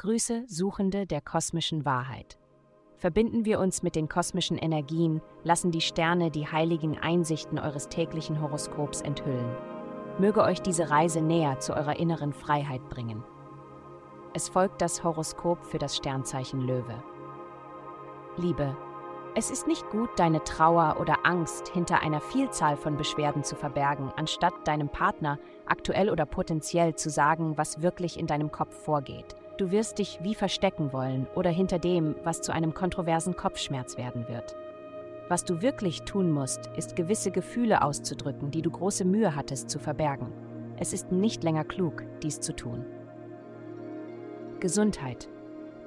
Grüße, Suchende der kosmischen Wahrheit. Verbinden wir uns mit den kosmischen Energien, lassen die Sterne die heiligen Einsichten eures täglichen Horoskops enthüllen. Möge euch diese Reise näher zu eurer inneren Freiheit bringen. Es folgt das Horoskop für das Sternzeichen Löwe. Liebe, es ist nicht gut, deine Trauer oder Angst hinter einer Vielzahl von Beschwerden zu verbergen, anstatt deinem Partner, aktuell oder potenziell, zu sagen, was wirklich in deinem Kopf vorgeht. Du wirst dich wie verstecken wollen oder hinter dem, was zu einem kontroversen Kopfschmerz werden wird. Was du wirklich tun musst, ist gewisse Gefühle auszudrücken, die du große Mühe hattest zu verbergen. Es ist nicht länger klug, dies zu tun. Gesundheit.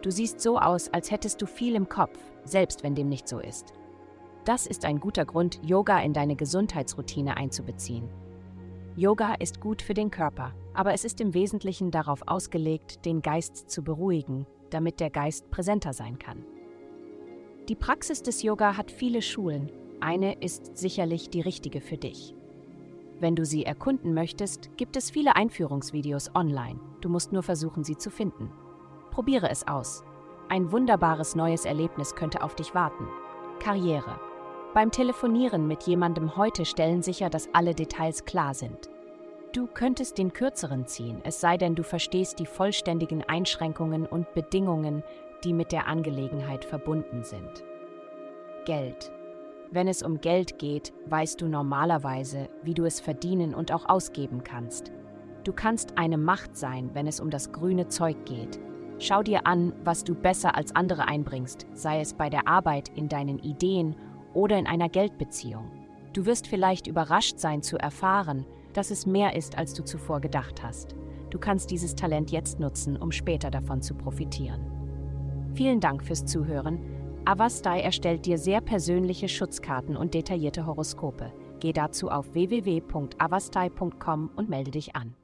Du siehst so aus, als hättest du viel im Kopf, selbst wenn dem nicht so ist. Das ist ein guter Grund, Yoga in deine Gesundheitsroutine einzubeziehen. Yoga ist gut für den Körper, aber es ist im Wesentlichen darauf ausgelegt, den Geist zu beruhigen, damit der Geist präsenter sein kann. Die Praxis des Yoga hat viele Schulen, eine ist sicherlich die richtige für dich. Wenn du sie erkunden möchtest, gibt es viele Einführungsvideos online, du musst nur versuchen, sie zu finden. Probiere es aus. Ein wunderbares neues Erlebnis könnte auf dich warten. Karriere. Beim Telefonieren mit jemandem heute stellen sicher, dass alle Details klar sind. Du könntest den kürzeren ziehen, es sei denn, du verstehst die vollständigen Einschränkungen und Bedingungen, die mit der Angelegenheit verbunden sind. Geld. Wenn es um Geld geht, weißt du normalerweise, wie du es verdienen und auch ausgeben kannst. Du kannst eine Macht sein, wenn es um das grüne Zeug geht, Schau dir an, was du besser als andere einbringst, sei es bei der Arbeit, in deinen Ideen oder in einer Geldbeziehung. Du wirst vielleicht überrascht sein zu erfahren, dass es mehr ist, als du zuvor gedacht hast. Du kannst dieses Talent jetzt nutzen, um später davon zu profitieren. Vielen Dank fürs Zuhören. Avastai erstellt dir sehr persönliche Schutzkarten und detaillierte Horoskope. Geh dazu auf www.avastai.com und melde dich an.